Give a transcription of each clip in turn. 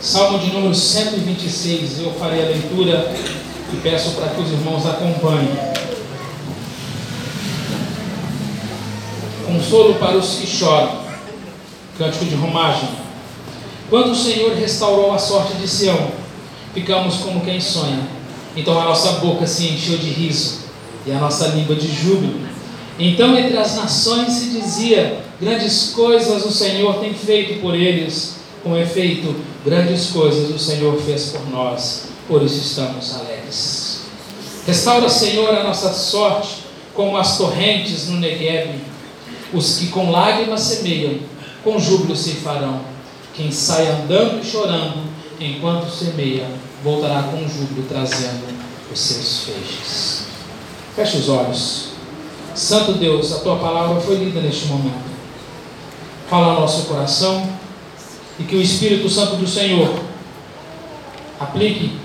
Salmo de número 126, eu farei a leitura e peço para que os irmãos acompanhem. Consolo para os que choram. Cântico de romagem. Quando o Senhor restaurou a sorte de Sião, ficamos como quem sonha. Então a nossa boca se encheu de riso e a nossa língua de júbilo. Então entre as nações se dizia: Grandes coisas o Senhor tem feito por eles. Com efeito, grandes coisas o Senhor fez por nós, por isso estamos alegres. Restaura, Senhor, a nossa sorte, como as torrentes no Negev. Os que com lágrimas semeiam, com júbilo se farão. Quem sai andando e chorando, enquanto semeia, voltará com júbilo trazendo os seus feixes. Feche os olhos. Santo Deus, a tua palavra foi lida neste momento. Fala ao nosso coração e que o Espírito Santo do Senhor aplique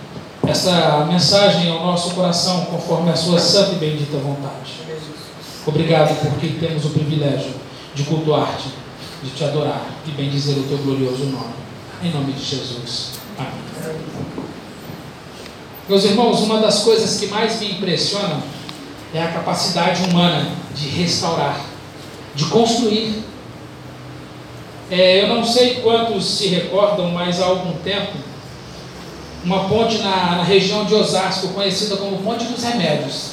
essa mensagem ao nosso coração conforme a sua santa e bendita vontade. Obrigado porque temos o privilégio de cultuar-te, de te adorar e bendizer o teu glorioso nome. Em nome de Jesus. Amém. Meus irmãos, uma das coisas que mais me impressiona é a capacidade humana de restaurar, de construir é, eu não sei quantos se recordam, mas há algum tempo, uma ponte na, na região de Osasco, conhecida como Ponte dos Remédios,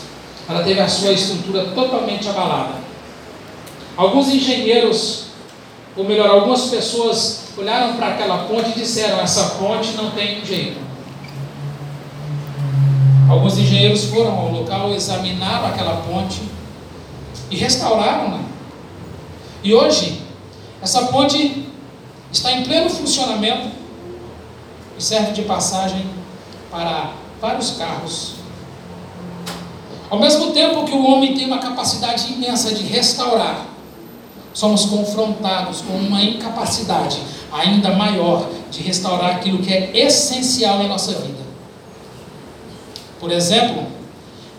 ela teve a sua estrutura totalmente abalada. Alguns engenheiros, ou melhor, algumas pessoas olharam para aquela ponte e disseram: essa ponte não tem jeito. Alguns engenheiros foram ao local, examinaram aquela ponte e restauraram-na. E hoje, essa ponte está em pleno funcionamento e serve de passagem para vários carros. Ao mesmo tempo que o homem tem uma capacidade imensa de restaurar, somos confrontados com uma incapacidade ainda maior de restaurar aquilo que é essencial em nossa vida. Por exemplo,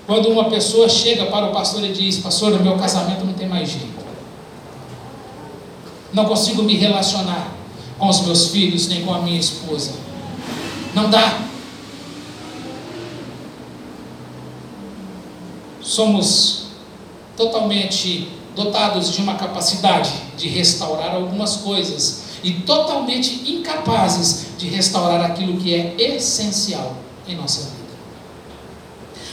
quando uma pessoa chega para o pastor e diz: Pastor, o meu casamento não tem mais jeito não consigo me relacionar com os meus filhos nem com a minha esposa. Não dá. Somos totalmente dotados de uma capacidade de restaurar algumas coisas e totalmente incapazes de restaurar aquilo que é essencial em nossa vida.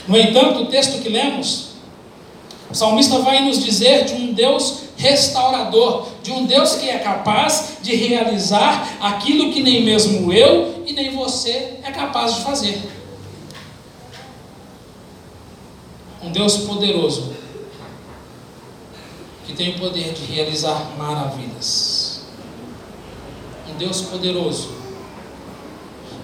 No entanto, o texto que lemos, o salmista vai nos dizer de um Deus restaurador, de um Deus que é capaz de realizar aquilo que nem mesmo eu e nem você é capaz de fazer. Um Deus poderoso, que tem o poder de realizar maravilhas. Um Deus poderoso,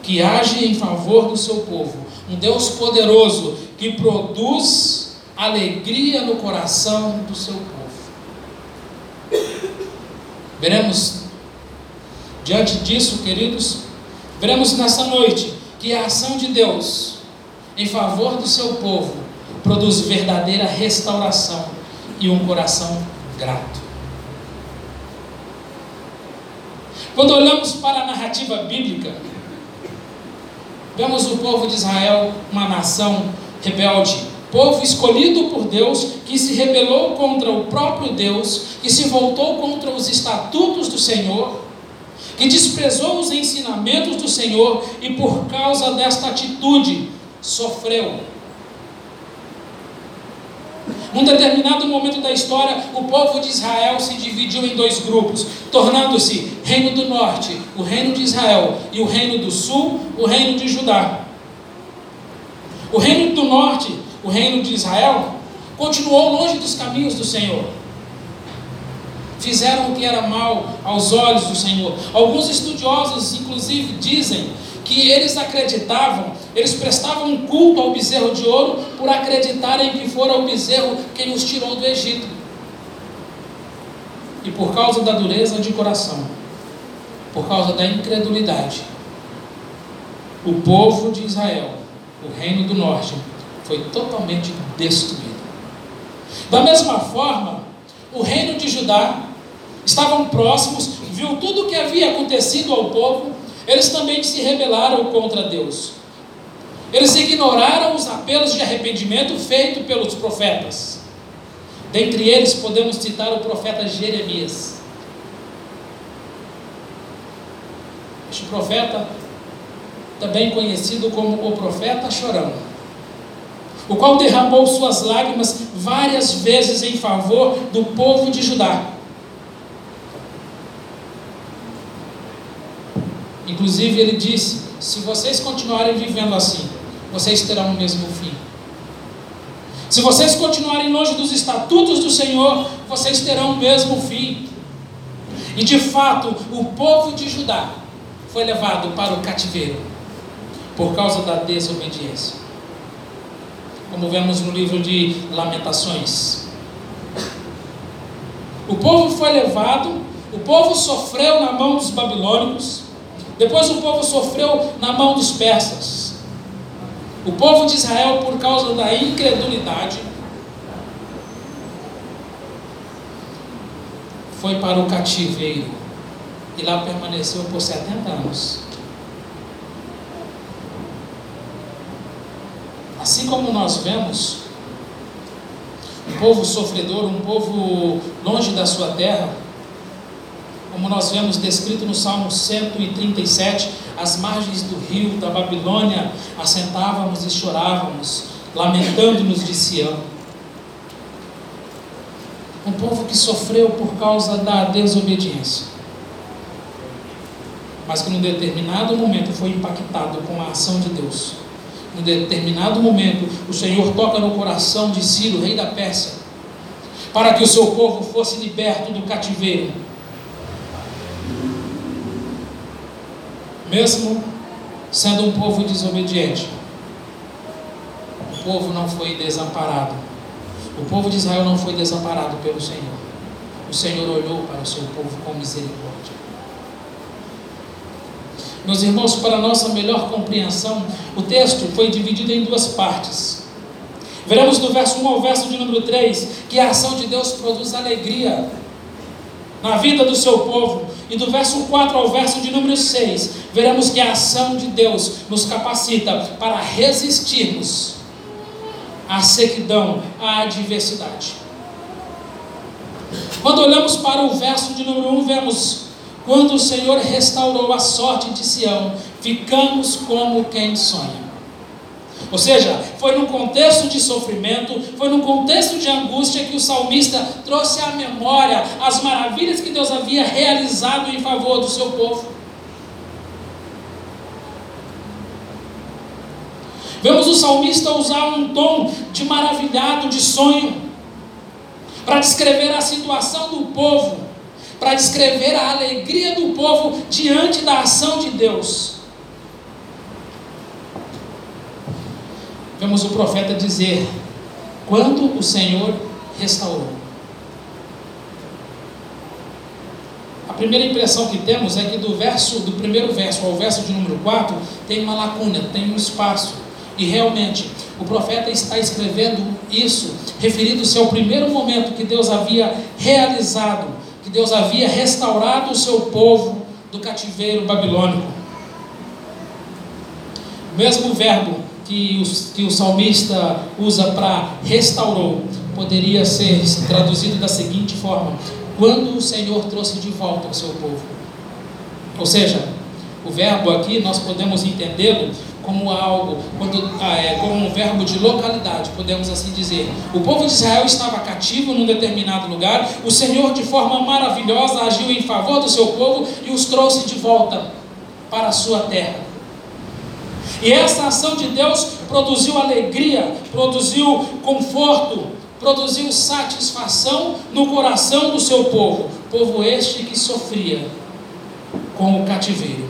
que age em favor do seu povo. Um Deus poderoso, que produz alegria no coração do seu povo. Veremos, diante disso, queridos, veremos nessa noite que a ação de Deus em favor do seu povo produz verdadeira restauração e um coração grato. Quando olhamos para a narrativa bíblica, vemos o povo de Israel, uma nação rebelde, povo escolhido por Deus, que se rebelou contra o próprio Deus, que se voltou contra os estatutos do Senhor, que desprezou os ensinamentos do Senhor e por causa desta atitude sofreu. Num determinado momento da história, o povo de Israel se dividiu em dois grupos, tornando-se Reino do Norte, o Reino de Israel, e o Reino do Sul, o Reino de Judá. O Reino do Norte o reino de Israel, continuou longe dos caminhos do Senhor. Fizeram o que era mal aos olhos do Senhor. Alguns estudiosos, inclusive, dizem que eles acreditavam, eles prestavam um culto ao bezerro de ouro por acreditarem que fora o bezerro quem os tirou do Egito. E por causa da dureza de coração, por causa da incredulidade, o povo de Israel, o reino do norte, foi totalmente destruído. Da mesma forma, o reino de Judá estavam próximos, viu tudo o que havia acontecido ao povo, Eles também se rebelaram contra Deus. Eles ignoraram os apelos de arrependimento feitos pelos profetas. Dentre eles podemos citar o profeta Jeremias. Este profeta, também conhecido como o profeta chorão, o qual derramou suas lágrimas várias vezes em favor do povo de Judá. Inclusive, ele disse: se vocês continuarem vivendo assim, vocês terão o mesmo fim. Se vocês continuarem longe dos estatutos do Senhor, vocês terão o mesmo fim. E de fato, o povo de Judá foi levado para o cativeiro por causa da desobediência. Como vemos no livro de Lamentações. O povo foi levado, o povo sofreu na mão dos babilônicos, depois o povo sofreu na mão dos persas. O povo de Israel, por causa da incredulidade, foi para o cativeiro e lá permaneceu por 70 anos. Assim como nós vemos um povo sofredor, um povo longe da sua terra, como nós vemos descrito no Salmo 137, às margens do rio da Babilônia, assentávamos e chorávamos, lamentando-nos de Sião. Um povo que sofreu por causa da desobediência, mas que num determinado momento foi impactado com a ação de Deus. Num determinado momento, o Senhor toca no coração de Ciro, rei da Pérsia, para que o seu povo fosse liberto do cativeiro mesmo sendo um povo desobediente, o povo não foi desamparado. O povo de Israel não foi desamparado pelo Senhor. O Senhor olhou para o seu povo com misericórdia. Meus irmãos, para nossa melhor compreensão, o texto foi dividido em duas partes. Veremos do verso 1 ao verso de número 3 que a ação de Deus produz alegria na vida do seu povo. E do verso 4 ao verso de número 6, veremos que a ação de Deus nos capacita para resistirmos à sequidão, à adversidade. Quando olhamos para o verso de número 1, vemos quando o Senhor restaurou a sorte de Sião, ficamos como quem sonha. Ou seja, foi num contexto de sofrimento, foi num contexto de angústia que o salmista trouxe à memória as maravilhas que Deus havia realizado em favor do seu povo. Vemos o salmista usar um tom de maravilhado, de sonho, para descrever a situação do povo, para descrever a alegria do povo diante da ação de Deus. vemos o profeta dizer: quando o Senhor restaurou. A primeira impressão que temos é que do verso do primeiro verso ao verso de número 4 tem uma lacuna, tem um espaço. E realmente, o profeta está escrevendo isso, referindo-se ao primeiro momento que Deus havia realizado, Deus havia restaurado o seu povo do cativeiro babilônico. O mesmo verbo que o, que o salmista usa para restaurou poderia ser traduzido da seguinte forma: quando o Senhor trouxe de volta o seu povo. Ou seja, o verbo aqui nós podemos entendê-lo como algo, quando, ah, é, como um verbo de localidade, podemos assim dizer. O povo de Israel estava cativo num determinado lugar, o Senhor, de forma maravilhosa, agiu em favor do seu povo e os trouxe de volta para a sua terra. E essa ação de Deus produziu alegria, produziu conforto, produziu satisfação no coração do seu povo, povo este que sofria com o cativeiro,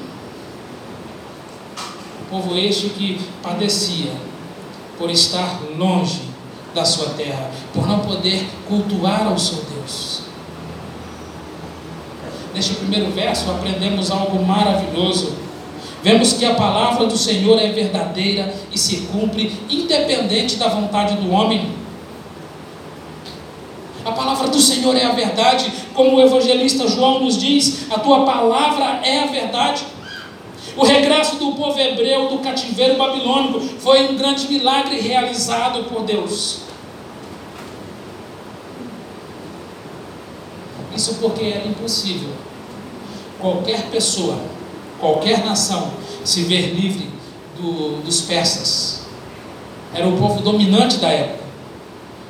povo este que padecia por estar longe da sua terra, por não poder cultuar ao seu Deus. Neste primeiro verso aprendemos algo maravilhoso Vemos que a palavra do Senhor é verdadeira e se cumpre, independente da vontade do homem. A palavra do Senhor é a verdade, como o evangelista João nos diz: a tua palavra é a verdade. O regresso do povo hebreu do cativeiro babilônico foi um grande milagre realizado por Deus. Isso porque era impossível qualquer pessoa, qualquer nação se ver livre do, dos persas. Era o povo dominante da época.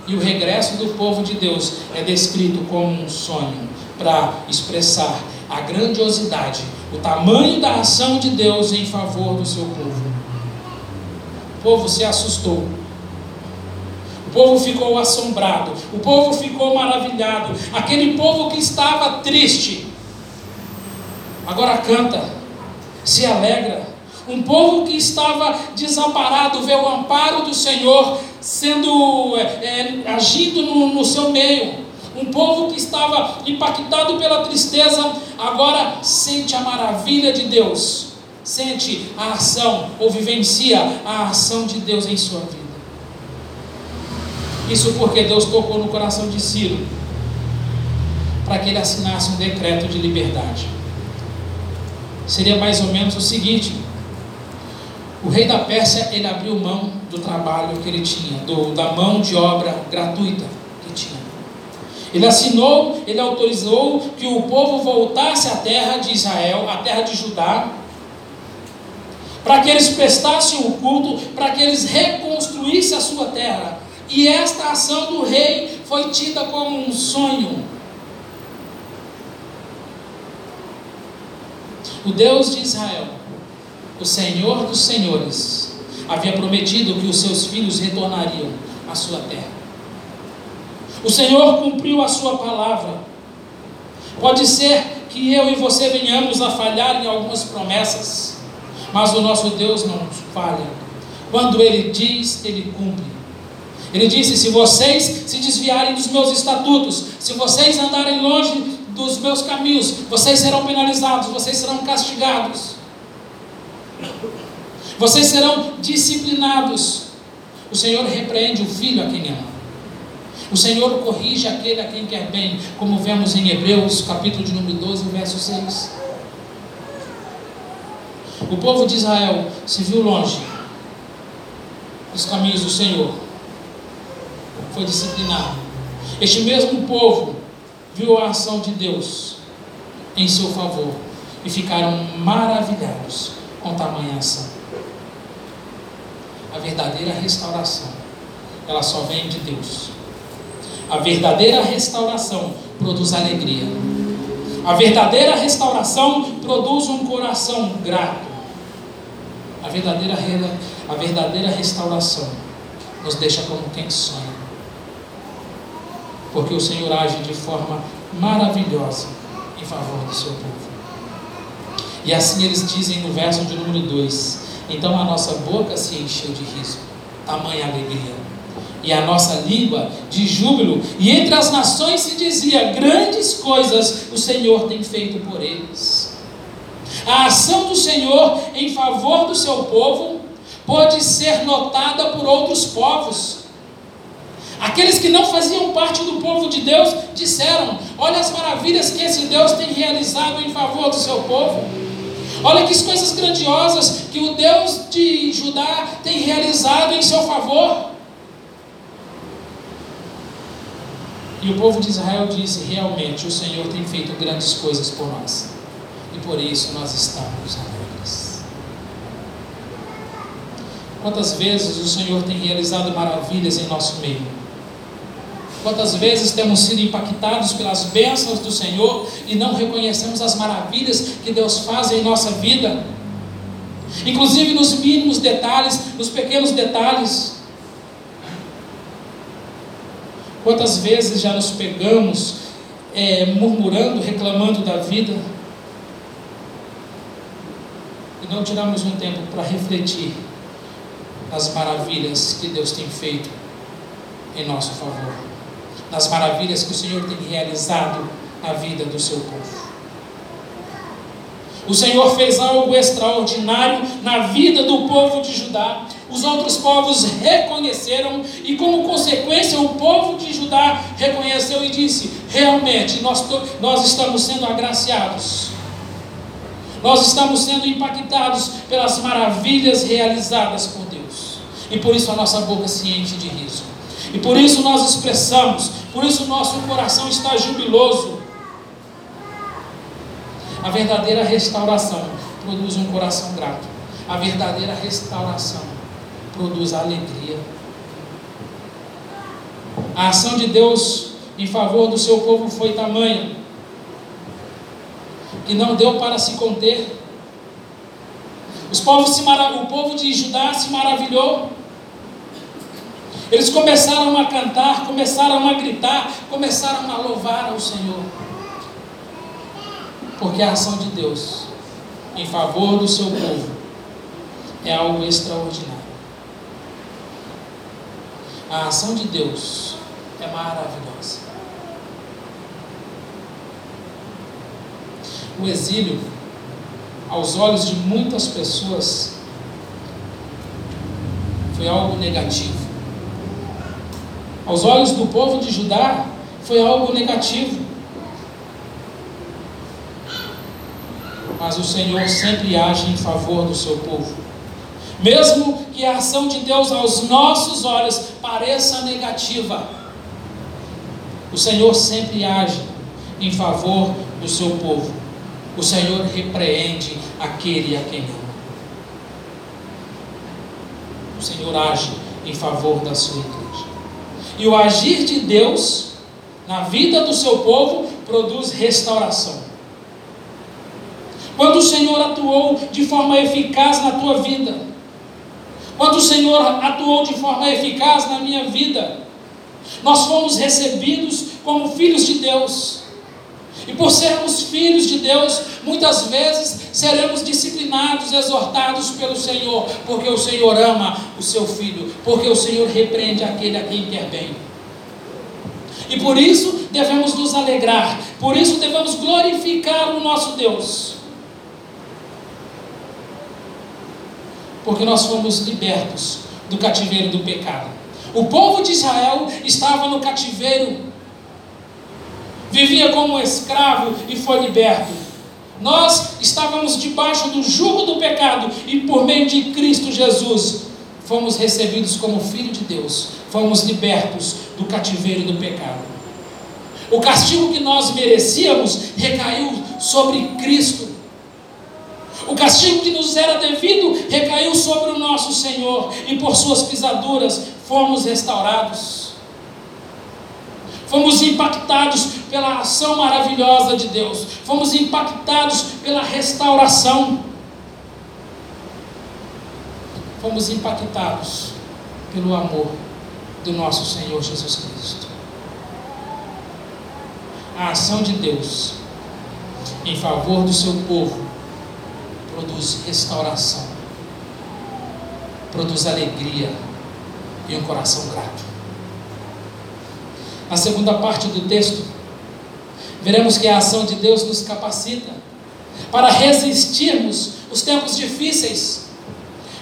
E o regresso do povo de Deus é descrito como um sonho para expressar a grandiosidade, o tamanho da ação de Deus em favor do seu povo. O povo se assustou. O povo ficou assombrado. O povo ficou maravilhado. Aquele povo que estava triste, agora canta, se alegra. Um povo que estava desamparado vê o amparo do Senhor sendo é, é, agindo no, no seu meio. Um povo que estava impactado pela tristeza, agora sente a maravilha de Deus, sente a ação ou vivencia a ação de Deus em sua vida. Isso porque Deus tocou no coração de Ciro para que ele assinasse um decreto de liberdade. Seria mais ou menos o seguinte: o rei da Pérsia ele abriu mão do trabalho que ele tinha, do, da mão de obra gratuita. Ele assinou, ele autorizou que o povo voltasse à terra de Israel, à terra de Judá, para que eles prestassem o culto, para que eles reconstruíssem a sua terra. E esta ação do rei foi tida como um sonho. O Deus de Israel o Senhor dos Senhores havia prometido que os seus filhos retornariam à sua terra. O Senhor cumpriu a sua palavra. Pode ser que eu e você venhamos a falhar em algumas promessas, mas o nosso Deus não falha. Quando Ele diz, Ele cumpre. Ele disse: Se vocês se desviarem dos meus estatutos, se vocês andarem longe dos meus caminhos, vocês serão penalizados, vocês serão castigados. Vocês serão disciplinados. O Senhor repreende o filho a quem ama. O Senhor corrige aquele a quem quer bem, como vemos em Hebreus, capítulo de número 12, verso 6. O povo de Israel se viu longe dos caminhos do Senhor. Foi disciplinado. Este mesmo povo viu a ação de Deus em seu favor e ficaram maravilhados com tamanha ação. A verdadeira restauração, ela só vem de Deus. A verdadeira restauração produz alegria. A verdadeira restauração produz um coração grato. A verdadeira, a verdadeira restauração nos deixa como quem sonha. Porque o Senhor age de forma maravilhosa em favor do seu povo. E assim eles dizem no verso de número 2: Então a nossa boca se encheu de riso, tamanha alegria, e a nossa língua de júbilo, e entre as nações se dizia: Grandes coisas o Senhor tem feito por eles. A ação do Senhor em favor do seu povo pode ser notada por outros povos. Aqueles que não faziam parte do povo de Deus disseram: Olha as maravilhas que esse Deus tem realizado em favor do seu povo. Olha que coisas grandiosas que o Deus de Judá tem realizado em seu favor. E o povo de Israel disse: realmente o Senhor tem feito grandes coisas por nós. E por isso nós estamos alegres. Quantas vezes o Senhor tem realizado maravilhas em nosso meio? Quantas vezes temos sido impactados pelas bênçãos do Senhor e não reconhecemos as maravilhas que Deus faz em nossa vida? Inclusive nos mínimos detalhes, nos pequenos detalhes. Quantas vezes já nos pegamos é, murmurando, reclamando da vida e não tiramos um tempo para refletir nas maravilhas que Deus tem feito em nosso favor? das maravilhas que o Senhor tem realizado na vida do seu povo. O Senhor fez algo extraordinário na vida do povo de Judá. Os outros povos reconheceram e, como consequência, o povo de Judá reconheceu e disse: realmente, nós, nós estamos sendo agraciados. Nós estamos sendo impactados pelas maravilhas realizadas por Deus. E por isso a nossa boca se enche de riso. E por isso nós expressamos, por isso o nosso coração está jubiloso. A verdadeira restauração produz um coração grato. A verdadeira restauração produz alegria. A ação de Deus em favor do seu povo foi tamanha que não deu para se conter. Os povos se o povo de Judá se maravilhou. Eles começaram a cantar, começaram a gritar, começaram a louvar ao Senhor. Porque a ação de Deus em favor do seu povo é algo extraordinário. A ação de Deus é maravilhosa. O exílio, aos olhos de muitas pessoas, foi algo negativo. Aos olhos do povo de Judá, foi algo negativo. Mas o Senhor sempre age em favor do seu povo. Mesmo que a ação de Deus aos nossos olhos pareça negativa, o Senhor sempre age em favor do seu povo. O Senhor repreende aquele a quem ama. O Senhor age em favor da sua igreja. E o agir de Deus na vida do seu povo produz restauração. Quando o Senhor atuou de forma eficaz na tua vida, quando o Senhor atuou de forma eficaz na minha vida, nós fomos recebidos como filhos de Deus. E por sermos filhos de Deus, muitas vezes seremos disciplinados, exortados pelo Senhor, porque o Senhor ama o seu filho, porque o Senhor repreende aquele a quem quer bem. E por isso devemos nos alegrar, por isso devemos glorificar o nosso Deus. Porque nós fomos libertos do cativeiro do pecado. O povo de Israel estava no cativeiro vivia como escravo e foi liberto. Nós estávamos debaixo do jugo do pecado e por meio de Cristo Jesus fomos recebidos como filho de Deus, fomos libertos do cativeiro do pecado. O castigo que nós merecíamos recaiu sobre Cristo. O castigo que nos era devido recaiu sobre o nosso Senhor, e por suas pisaduras fomos restaurados. Fomos impactados pela ação maravilhosa de Deus. Fomos impactados pela restauração. Fomos impactados pelo amor do nosso Senhor Jesus Cristo. A ação de Deus em favor do seu povo produz restauração, produz alegria e um coração grato a segunda parte do texto, veremos que a ação de Deus nos capacita para resistirmos os tempos difíceis,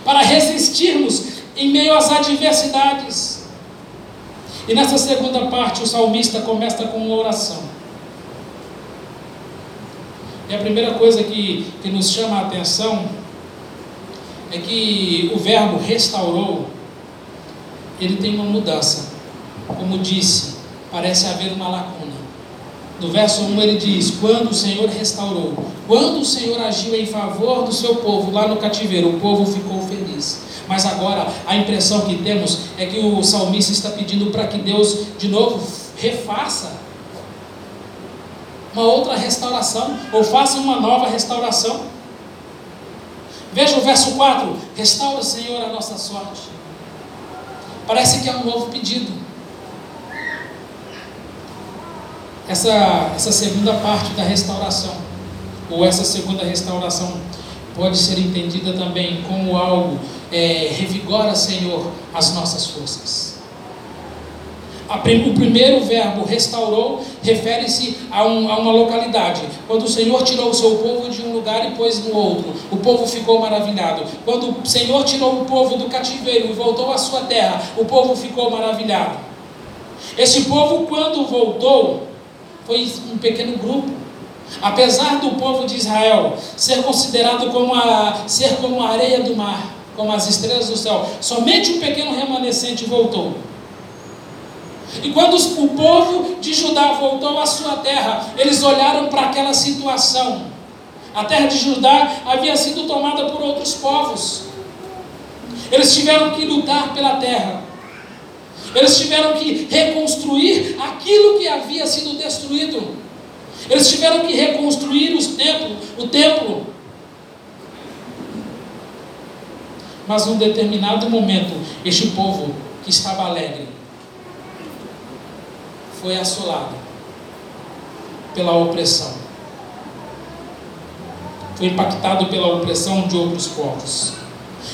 para resistirmos em meio às adversidades. E nessa segunda parte, o salmista começa com uma oração. E a primeira coisa que, que nos chama a atenção é que o verbo restaurou, ele tem uma mudança. Como disse, parece haver uma lacuna. No verso 1 ele diz: Quando o Senhor restaurou, quando o Senhor agiu em favor do seu povo lá no cativeiro, o povo ficou feliz. Mas agora a impressão que temos é que o salmista está pedindo para que Deus de novo refaça uma outra restauração, ou faça uma nova restauração. Veja o verso 4: Restaura, Senhor, a nossa sorte. Parece que é um novo pedido. essa, essa segunda parte da restauração, ou essa segunda restauração, pode ser entendida também como algo é, revigora, Senhor, as nossas forças. O primeiro verbo, restaurou, refere-se a, um, a, uma localidade. Quando o Senhor tirou o seu povo de um lugar e pôs no outro, o povo ficou maravilhado. Quando o Senhor tirou o povo do cativeiro e voltou à sua terra, o povo ficou maravilhado. Esse povo, quando voltou, foi um pequeno grupo. Apesar do povo de Israel ser considerado como a, ser como a areia do mar, como as estrelas do céu, somente um pequeno remanescente voltou. E quando o povo de Judá voltou à sua terra, eles olharam para aquela situação. A terra de Judá havia sido tomada por outros povos. Eles tiveram que lutar pela terra. Eles tiveram que reconstruir aquilo que havia sido destruído. Eles tiveram que reconstruir os templos, o templo. Mas num determinado momento, este povo que estava alegre foi assolado pela opressão. Foi impactado pela opressão de outros povos.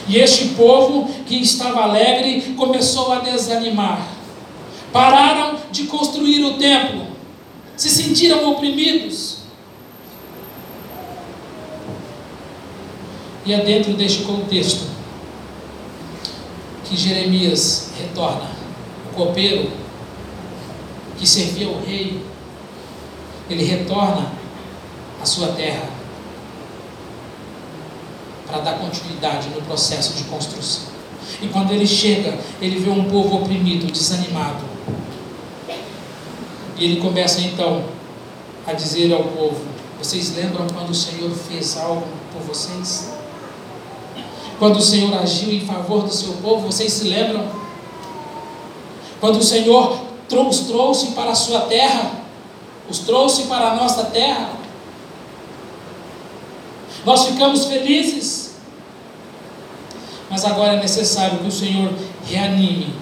E este povo que estava alegre começou a desanimar. Pararam de construir o templo. Se sentiram oprimidos. E é dentro deste contexto que Jeremias retorna, o copeiro que servia o rei, ele retorna à sua terra para dar continuidade no processo de construção. E quando ele chega, ele vê um povo oprimido, desanimado. E ele começa então a dizer ao povo: Vocês lembram quando o Senhor fez algo por vocês? Quando o Senhor agiu em favor do seu povo, vocês se lembram? Quando o Senhor os trouxe para a sua terra, os trouxe para a nossa terra. Nós ficamos felizes, mas agora é necessário que o Senhor reanime,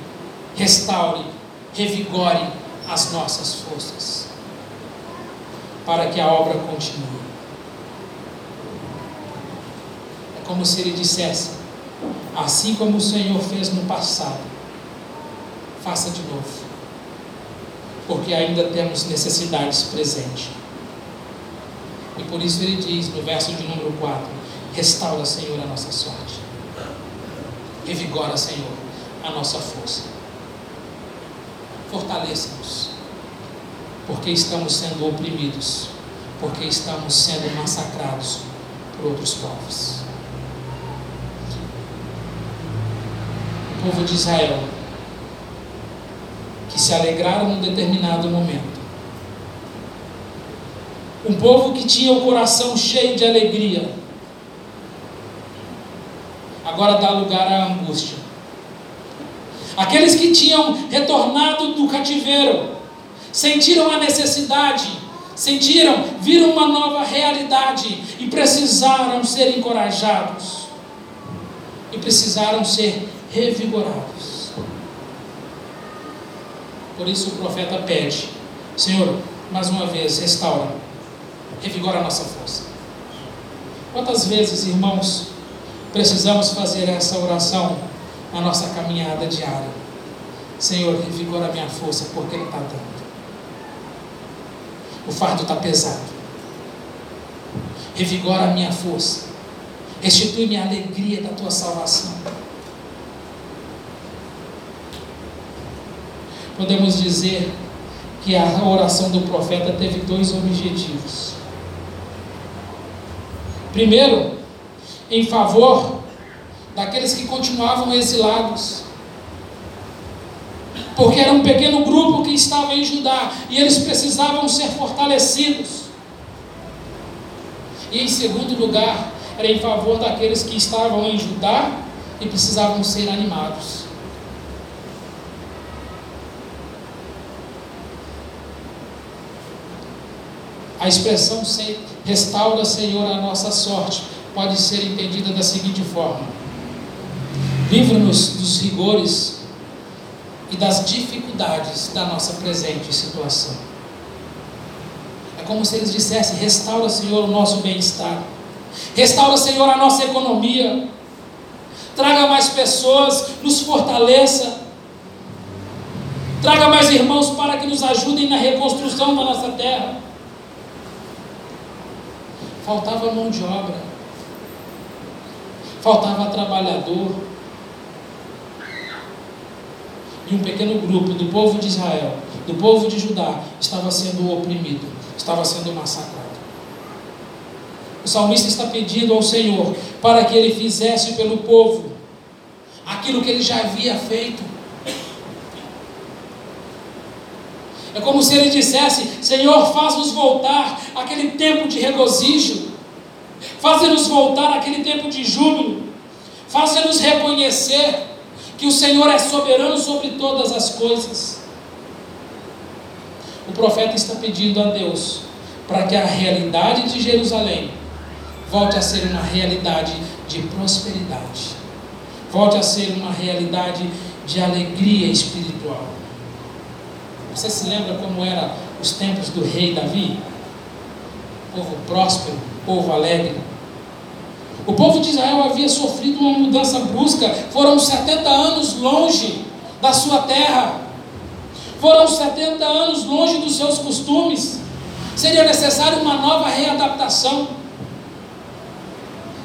restaure, revigore as nossas forças, para que a obra continue. É como se ele dissesse: assim como o Senhor fez no passado, faça de novo porque ainda temos necessidades presentes. E por isso ele diz no verso de número 4: Restaura, Senhor, a nossa sorte. Revigora, Senhor, a nossa força. Fortaleça-nos, porque estamos sendo oprimidos, porque estamos sendo massacrados por outros povos. O povo de Israel que se alegraram num determinado momento. Um povo que tinha o coração cheio de alegria, agora dá lugar à angústia. Aqueles que tinham retornado do cativeiro, sentiram a necessidade, sentiram, viram uma nova realidade e precisaram ser encorajados, e precisaram ser revigorados. Por isso o profeta pede: Senhor, mais uma vez, restaura, revigora a nossa força. Quantas vezes, irmãos, precisamos fazer essa oração na nossa caminhada diária? Senhor, revigora a minha força, porque não está dando. O fardo está pesado. Revigora a minha força. Restitui-me a alegria da tua salvação. Podemos dizer que a oração do profeta teve dois objetivos. Primeiro, em favor daqueles que continuavam exilados. Porque era um pequeno grupo que estava em Judá e eles precisavam ser fortalecidos. E em segundo lugar, era em favor daqueles que estavam em Judá e precisavam ser animados. A expressão restaura, Senhor, a nossa sorte pode ser entendida da seguinte forma: livra-nos dos rigores e das dificuldades da nossa presente situação. É como se eles dissessem: restaura, Senhor, o nosso bem-estar, restaura, Senhor, a nossa economia, traga mais pessoas, nos fortaleça, traga mais irmãos para que nos ajudem na reconstrução da nossa terra faltava mão de obra, faltava trabalhador. E um pequeno grupo do povo de Israel, do povo de Judá, estava sendo oprimido, estava sendo massacrado. O salmista está pedindo ao Senhor para que ele fizesse pelo povo aquilo que ele já havia feito. É como se ele dissesse: Senhor, faz-nos voltar aquele tempo de regozijo, faz-nos voltar aquele tempo de júbilo, faz-nos reconhecer que o Senhor é soberano sobre todas as coisas. O profeta está pedindo a Deus para que a realidade de Jerusalém volte a ser uma realidade de prosperidade, volte a ser uma realidade de alegria espiritual. Você se lembra como eram os tempos do rei Davi? Povo próspero, povo alegre. O povo de Israel havia sofrido uma mudança brusca, foram 70 anos longe da sua terra, foram 70 anos longe dos seus costumes. Seria necessário uma nova readaptação,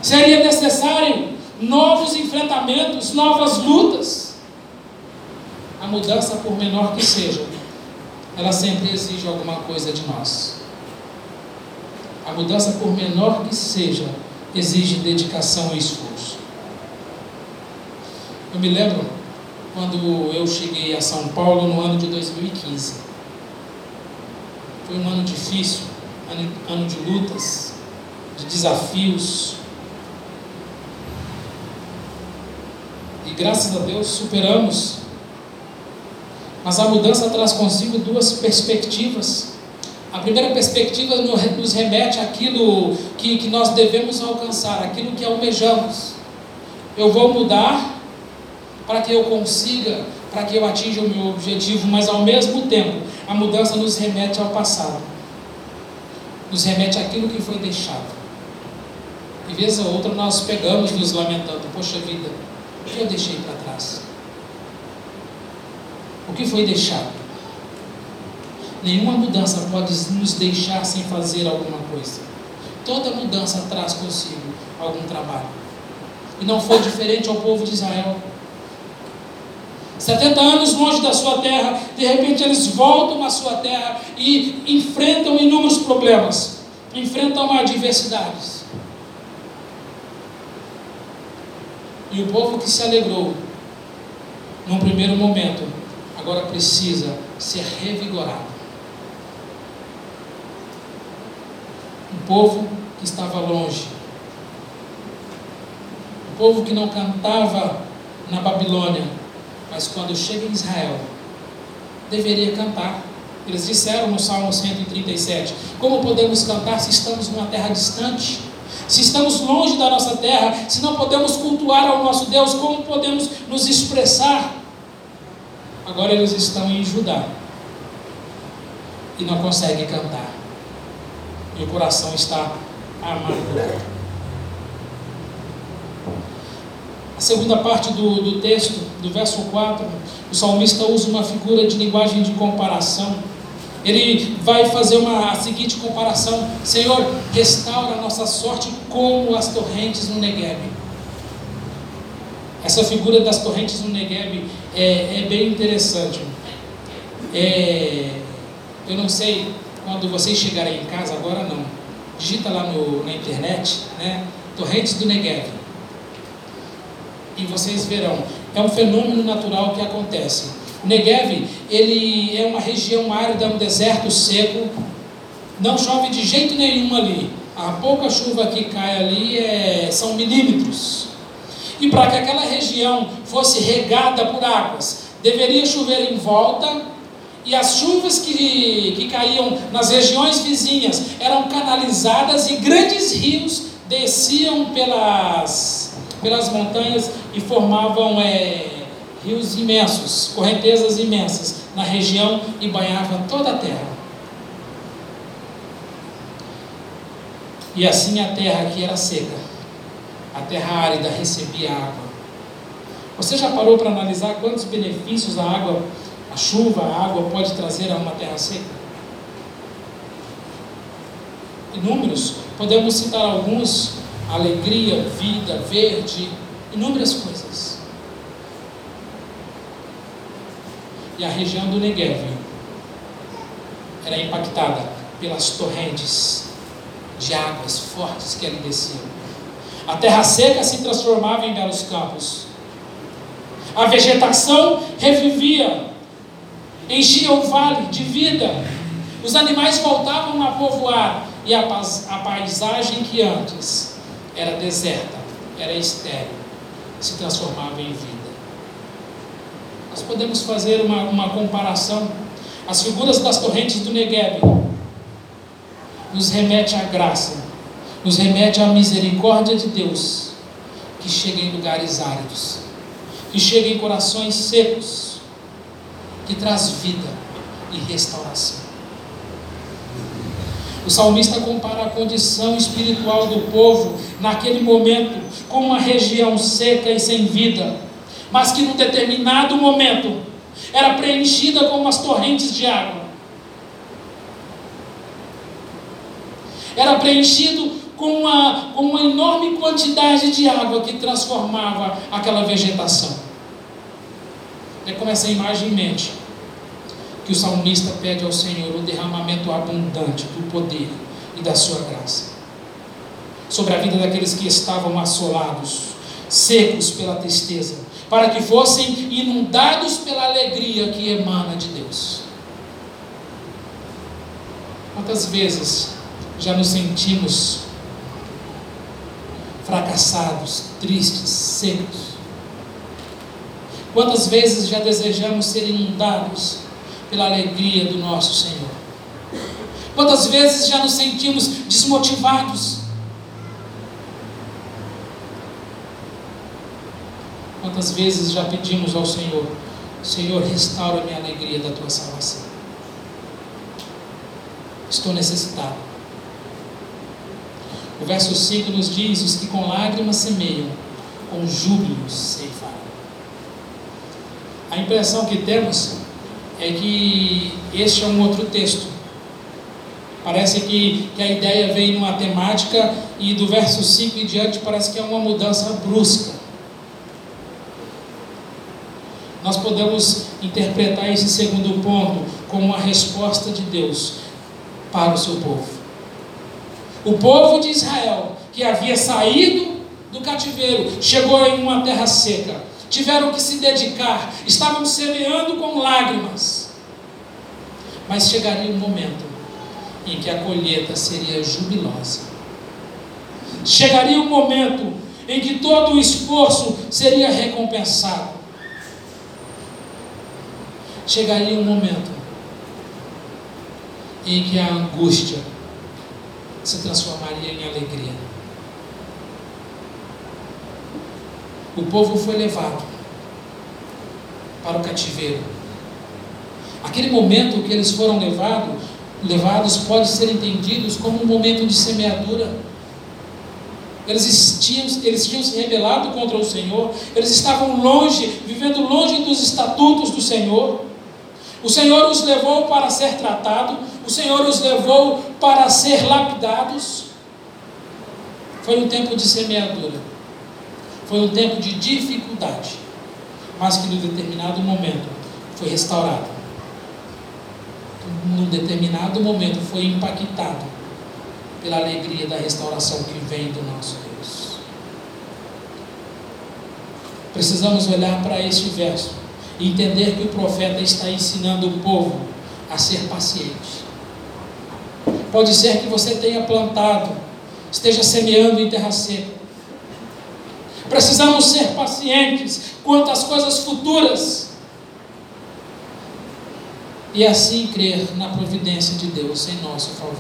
seria necessário novos enfrentamentos, novas lutas. A mudança, por menor que seja, ela sempre exige alguma coisa de nós. A mudança, por menor que seja, exige dedicação e esforço. Eu me lembro quando eu cheguei a São Paulo no ano de 2015. Foi um ano difícil, ano, ano de lutas, de desafios. E graças a Deus superamos mas a mudança traz consigo duas perspectivas. A primeira perspectiva nos remete àquilo que, que nós devemos alcançar, aquilo que almejamos. Eu vou mudar para que eu consiga, para que eu atinja o meu objetivo, mas ao mesmo tempo, a mudança nos remete ao passado, nos remete àquilo que foi deixado. E vez ou outra nós pegamos nos lamentando: Poxa vida, o que eu deixei para trás? O que foi deixado? Nenhuma mudança pode nos deixar sem fazer alguma coisa. Toda mudança traz consigo algum trabalho. E não foi diferente ao povo de Israel. 70 anos longe da sua terra, de repente eles voltam à sua terra e enfrentam inúmeros problemas, enfrentam adversidades. E o povo que se alegrou, num primeiro momento, agora precisa ser revigorado. Um povo que estava longe, um povo que não cantava na Babilônia, mas quando chega em Israel, deveria cantar. Eles disseram no Salmo 137: Como podemos cantar se estamos numa terra distante? Se estamos longe da nossa terra, se não podemos cultuar ao nosso Deus, como podemos nos expressar? Agora eles estão em Judá e não conseguem cantar. E o coração está amargurado. A segunda parte do, do texto, do verso 4, o salmista usa uma figura de linguagem de comparação. Ele vai fazer uma, a seguinte comparação: Senhor, restaura a nossa sorte como as torrentes no Negev. Essa figura das torrentes no Negev é, é bem interessante. É, eu não sei quando vocês chegarem em casa, agora não. Digita lá no, na internet, né? Torrentes do Negev. E vocês verão. É um fenômeno natural que acontece. O Negev, ele é uma região árida, um deserto seco. Não chove de jeito nenhum ali. A pouca chuva que cai ali é, são milímetros. E para que aquela região fosse regada por águas, deveria chover em volta, e as chuvas que, que caíam nas regiões vizinhas eram canalizadas e grandes rios desciam pelas, pelas montanhas e formavam é, rios imensos, correntezas imensas na região e banhavam toda a terra. E assim a terra que era seca a terra árida recebia água. Você já parou para analisar quantos benefícios a água, a chuva, a água pode trazer a uma terra seca? Inúmeros, podemos citar alguns: alegria, vida, verde, inúmeras coisas. E a região do Negev era impactada pelas torrentes de águas fortes que ali desciam. A terra seca se transformava em belos campos. A vegetação revivia, enchia o vale de vida. Os animais voltavam a povoar e a, a paisagem que antes era deserta, era estéril, se transformava em vida. Nós podemos fazer uma, uma comparação. As figuras das torrentes do Negev nos remete à graça, nos remete à misericórdia de Deus, que chega em lugares áridos, que chega em corações secos, que traz vida e restauração. O salmista compara a condição espiritual do povo naquele momento com uma região seca e sem vida, mas que num determinado momento era preenchida com umas torrentes de água. Era preenchido com uma, com uma enorme quantidade de água que transformava aquela vegetação. É com essa imagem em mente que o salmista pede ao Senhor o derramamento abundante do poder e da sua graça sobre a vida daqueles que estavam assolados, secos pela tristeza, para que fossem inundados pela alegria que emana de Deus. Quantas vezes já nos sentimos fracassados, tristes, secos? Quantas vezes já desejamos ser inundados pela alegria do nosso Senhor? Quantas vezes já nos sentimos desmotivados? Quantas vezes já pedimos ao Senhor, Senhor, restaura-me a alegria da tua salvação. Estou necessitado. O verso 5 nos diz: os que com lágrimas semeiam, com júbilo ceifarão. A impressão que temos é que este é um outro texto. Parece que, que a ideia veio numa temática e do verso 5 em diante parece que é uma mudança brusca. Nós podemos interpretar esse segundo ponto como uma resposta de Deus para o seu povo. O povo de Israel, que havia saído do cativeiro, chegou em uma terra seca, tiveram que se dedicar, estavam semeando com lágrimas. Mas chegaria um momento em que a colheita seria jubilosa. Chegaria um momento em que todo o esforço seria recompensado chegaria um momento em que a angústia se transformaria em alegria. O povo foi levado para o cativeiro. Aquele momento que eles foram levados, levados pode ser entendidos como um momento de semeadura. Eles tinham, eles tinham se rebelado contra o Senhor, eles estavam longe, vivendo longe dos estatutos do Senhor. O Senhor os levou para ser tratado, o Senhor os levou para ser lapidados. Foi um tempo de semeadura, foi um tempo de dificuldade, mas que num determinado momento foi restaurado. Num determinado momento foi impactado pela alegria da restauração que vem do nosso Deus. Precisamos olhar para este verso entender que o profeta está ensinando o povo a ser paciente. Pode ser que você tenha plantado, esteja semeando em terra seca. Precisamos ser pacientes quanto às coisas futuras. E assim crer na providência de Deus em nosso favor.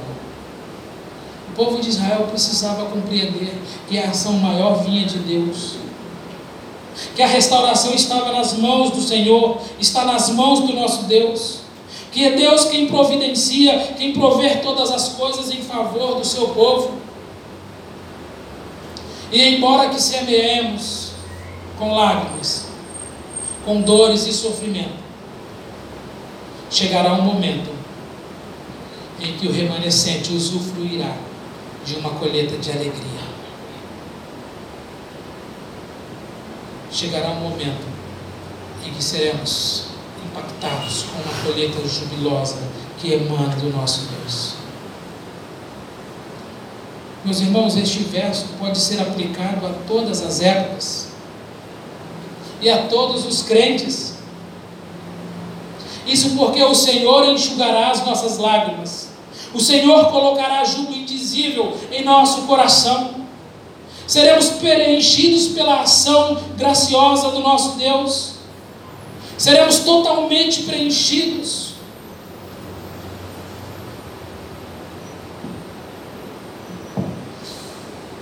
O povo de Israel precisava compreender que a ação maior vinha de Deus que a restauração estava nas mãos do Senhor, está nas mãos do nosso Deus, que é Deus quem providencia, quem prover todas as coisas em favor do seu povo. E embora que semeemos com lágrimas, com dores e sofrimento, chegará um momento em que o remanescente usufruirá de uma colheita de alegria. Chegará um momento em que seremos impactados com uma colheita jubilosa que emana do nosso Deus. Meus irmãos, este verso pode ser aplicado a todas as épocas e a todos os crentes. Isso porque o Senhor enxugará as nossas lágrimas. O Senhor colocará júbilo indizível em nosso coração. Seremos preenchidos pela ação graciosa do nosso Deus. Seremos totalmente preenchidos.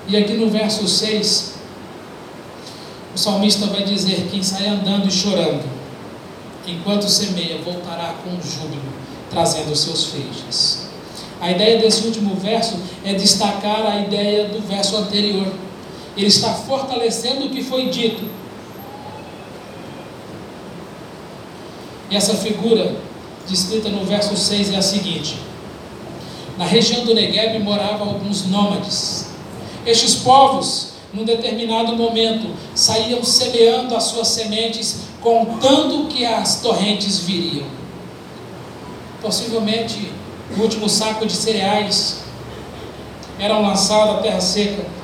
E aqui no verso 6, o salmista vai dizer: Quem sai andando e chorando, enquanto semeia, voltará com júbilo, trazendo os seus feixes. A ideia desse último verso é destacar a ideia do verso anterior. Ele está fortalecendo o que foi dito. Essa figura descrita no verso 6 é a seguinte: Na região do Negueb moravam alguns nômades. Estes povos num determinado momento, saíam semeando as suas sementes, contando que as torrentes viriam. Possivelmente, o último saco de cereais era lançado à terra seca.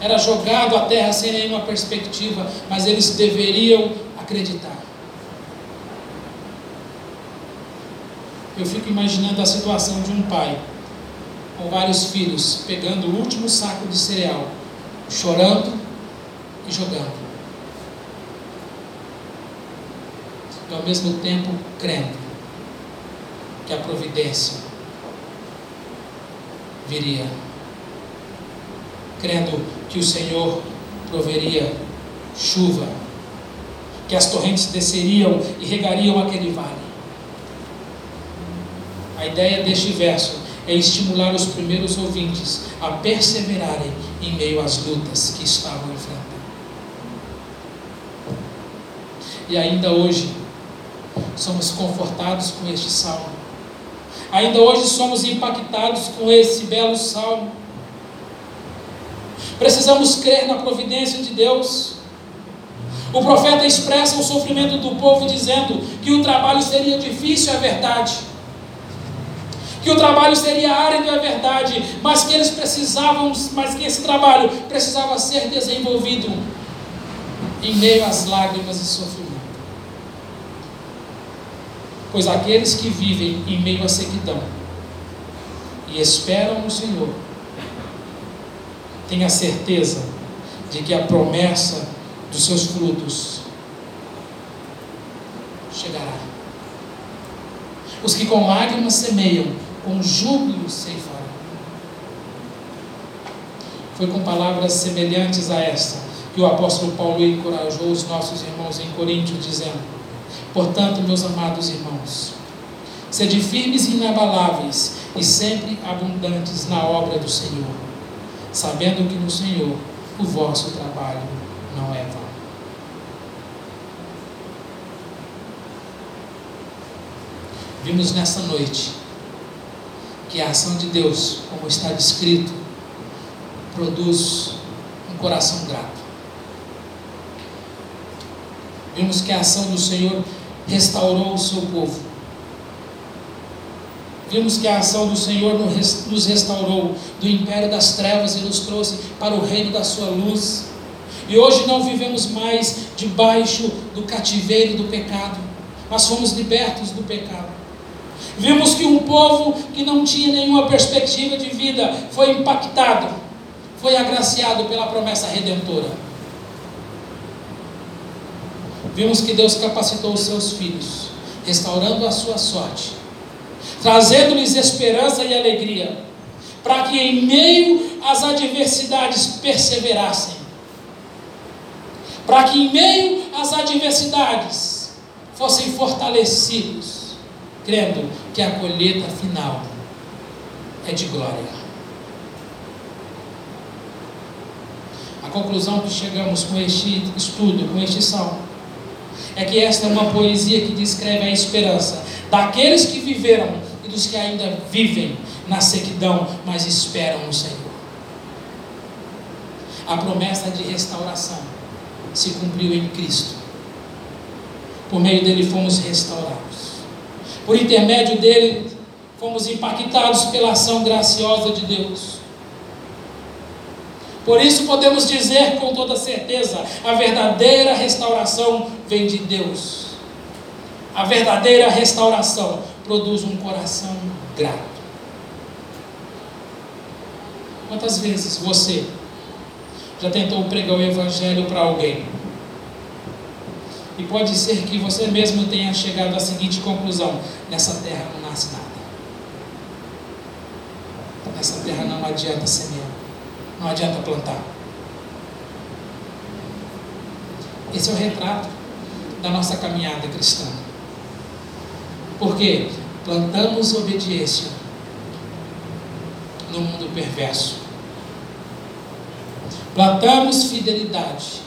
Era jogado à terra sem nenhuma perspectiva, mas eles deveriam acreditar. Eu fico imaginando a situação de um pai com vários filhos, pegando o último saco de cereal, chorando e jogando. E ao mesmo tempo crendo que a providência viria. Crendo que o Senhor proveria chuva, que as torrentes desceriam e regariam aquele vale. A ideia deste verso é estimular os primeiros ouvintes a perseverarem em meio às lutas que estavam enfrentando. E ainda hoje, somos confortados com este salmo. Ainda hoje somos impactados com esse belo salmo. Precisamos crer na providência de Deus. O profeta expressa o sofrimento do povo dizendo que o trabalho seria difícil, é verdade que o trabalho seria árido, é verdade, mas que eles precisavam, mas que esse trabalho precisava ser desenvolvido em meio às lágrimas e sofrimento. Pois aqueles que vivem em meio à sequidão e esperam no Senhor, têm a certeza de que a promessa dos seus frutos chegará. Os que com lágrimas semeiam, com júbilo ceifará. Foi com palavras semelhantes a esta que o apóstolo Paulo encorajou os nossos irmãos em Coríntio, dizendo: Portanto, meus amados irmãos, sede firmes e inabaláveis e sempre abundantes na obra do Senhor, sabendo que no Senhor o vosso trabalho não é vão. Vimos nessa noite que a ação de Deus, como está descrito, produz um coração grato. Vimos que a ação do Senhor restaurou o seu povo. Vimos que a ação do Senhor nos restaurou do império das trevas e nos trouxe para o reino da sua luz. E hoje não vivemos mais debaixo do cativeiro do pecado, mas fomos libertos do pecado. Vimos que um povo que não tinha nenhuma perspectiva de vida foi impactado, foi agraciado pela promessa redentora. Vimos que Deus capacitou os seus filhos, restaurando a sua sorte, trazendo-lhes esperança e alegria, para que em meio às adversidades perseverassem, para que em meio às adversidades fossem fortalecidos crendo que a colheita final é de glória. A conclusão que chegamos com este estudo, com este salmo, é que esta é uma poesia que descreve a esperança daqueles que viveram e dos que ainda vivem na sequidão, mas esperam no Senhor. A promessa de restauração se cumpriu em Cristo. Por meio dele fomos restaurados. Por intermédio dele, fomos impactados pela ação graciosa de Deus. Por isso podemos dizer com toda certeza: a verdadeira restauração vem de Deus. A verdadeira restauração produz um coração grato. Quantas vezes você já tentou pregar o Evangelho para alguém? E pode ser que você mesmo tenha chegado à seguinte conclusão: nessa terra não nasce nada. Nessa terra não adianta semear. Não adianta plantar. Esse é o retrato da nossa caminhada cristã. Porque plantamos obediência no mundo perverso. Plantamos fidelidade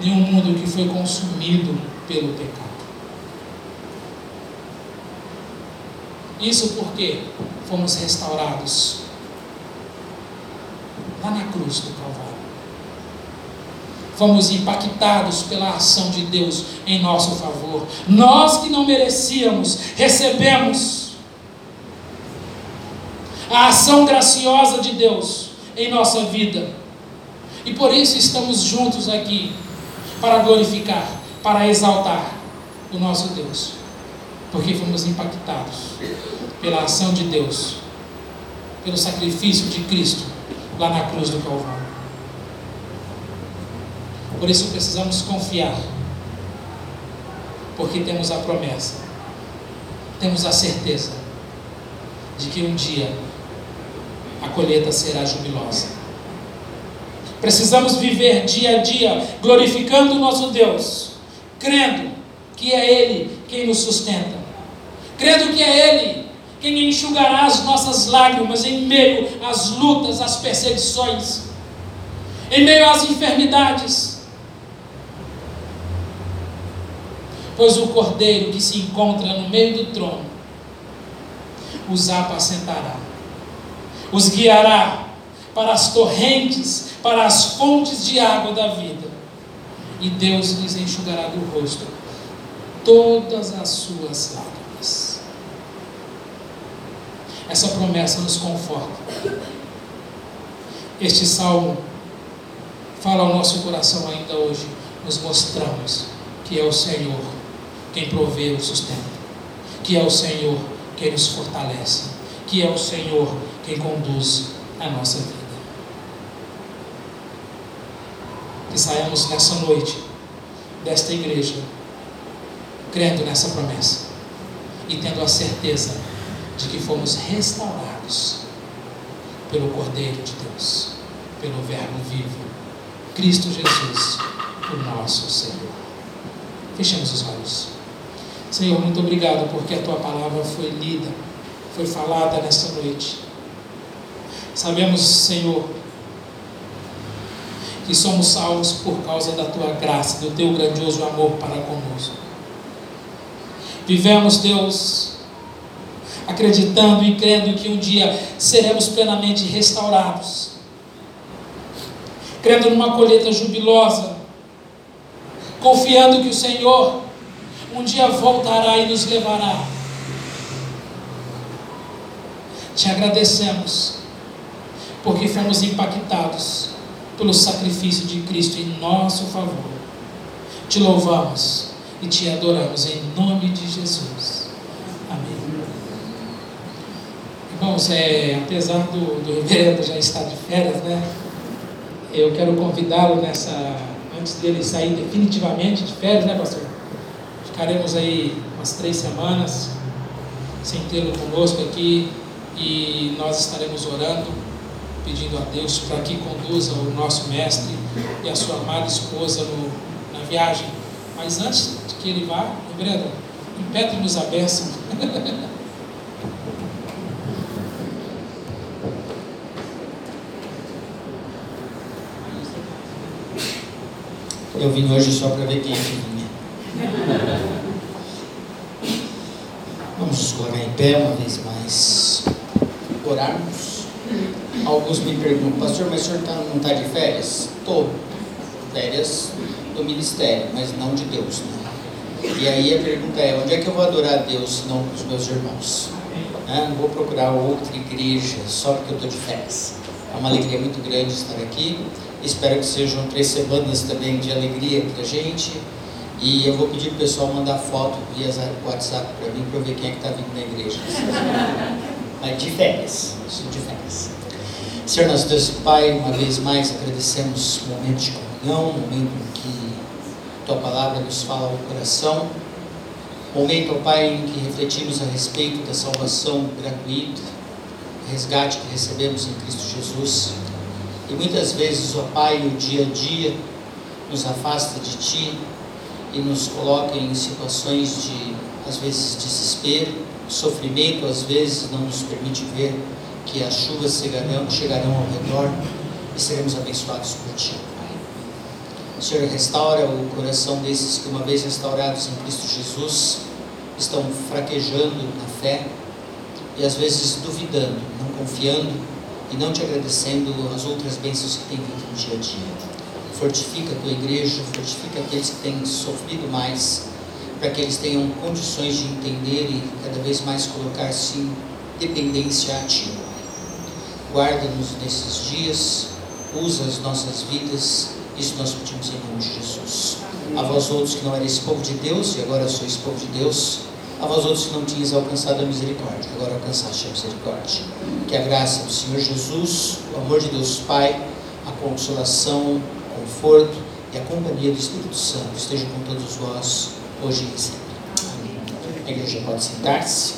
em um mundo que foi consumido pelo pecado. Isso porque fomos restaurados lá na cruz do Calvário. Fomos impactados pela ação de Deus em nosso favor. Nós que não merecíamos, recebemos a ação graciosa de Deus em nossa vida. E por isso estamos juntos aqui para glorificar, para exaltar o nosso Deus. Porque fomos impactados pela ação de Deus, pelo sacrifício de Cristo lá na cruz do Calvário. Por isso precisamos confiar, porque temos a promessa, temos a certeza de que um dia a colheita será jubilosa. Precisamos viver dia a dia glorificando o nosso Deus, crendo que é Ele quem nos sustenta, crendo que é Ele quem enxugará as nossas lágrimas em meio às lutas, às perseguições, em meio às enfermidades. Pois o cordeiro que se encontra no meio do trono os apacentará, os guiará para as torrentes, para as fontes de água da vida, e Deus lhes enxugará do rosto todas as suas lágrimas. Essa promessa nos conforta. Este salmo fala ao nosso coração ainda hoje. Nos mostramos que é o Senhor quem provê o sustento, que é o Senhor quem nos fortalece, que é o Senhor quem conduz a nossa vida. Que saiamos nessa noite desta igreja crendo nessa promessa e tendo a certeza de que fomos restaurados pelo Cordeiro de Deus, pelo Verbo vivo, Cristo Jesus, o nosso Senhor. Fechemos os olhos. Senhor, muito obrigado porque a tua palavra foi lida, foi falada nesta noite. Sabemos, Senhor, que somos salvos por causa da tua graça, do teu grandioso amor para conosco. Vivemos, Deus, acreditando e crendo que um dia seremos plenamente restaurados, crendo numa colheita jubilosa, confiando que o Senhor um dia voltará e nos levará. Te agradecemos, porque fomos impactados pelo sacrifício de Cristo em nosso favor. Te louvamos e te adoramos em nome de Jesus. Irmãos, é, apesar do, do reverendo já estar de férias, né? Eu quero convidá-lo nessa, antes dele sair definitivamente de férias, né, pastor? Ficaremos aí umas três semanas sem tê-lo conosco aqui e nós estaremos orando, pedindo a Deus para que conduza o nosso mestre e a sua amada esposa no, na viagem. Mas antes de que ele vá, reverendo, impetre-nos a bênção. Eu vim hoje só para ver quem é. Vamos nos colocar em pé uma vez mais. Orarmos. Alguns me perguntam, pastor, mas o senhor tá, não está de férias? Estou. Férias do ministério, mas não de Deus. Né? E aí a pergunta é, onde é que eu vou adorar a Deus, não com os meus irmãos? né? não vou procurar outra igreja só porque eu estou de férias. É uma alegria muito grande estar aqui. Espero que sejam três semanas também de alegria para a gente. E eu vou pedir para o pessoal mandar foto via WhatsApp para mim para ver quem é que está vindo na igreja. Mas de férias, estou de férias. Senhor nosso Deus Pai, uma vez mais agradecemos o momento de comunhão, o momento em que Tua palavra nos fala ao coração. Momento, ó Pai, em que refletimos a respeito da salvação gratuita, resgate que recebemos em Cristo Jesus. E muitas vezes, ó Pai, o dia a dia nos afasta de Ti e nos coloca em situações de, às vezes, desespero, sofrimento, às vezes não nos permite ver que as chuvas chegarão, chegarão ao redor e seremos abençoados por Ti. Senhor, restaura o coração desses que, uma vez restaurados em Cristo Jesus, estão fraquejando na fé e às vezes duvidando, não confiando e não te agradecendo as outras bênçãos que têm vindo no dia a dia. Fortifica a tua igreja, fortifica aqueles que têm sofrido mais, para que eles tenham condições de entender e cada vez mais colocar-se em dependência a ti. Guarda-nos nesses dias, usa as nossas vidas isso nós pedimos em nome de Jesus. A vós outros que não erais povo de Deus e agora sois povo de Deus, a vós outros que não tinhas alcançado a misericórdia, agora alcançaste a misericórdia. Que a graça do Senhor Jesus, o amor de Deus Pai, a consolação, conforto e a companhia do Espírito Santo estejam com todos vós, hoje e sempre. Amém. A igreja pode sentar-se.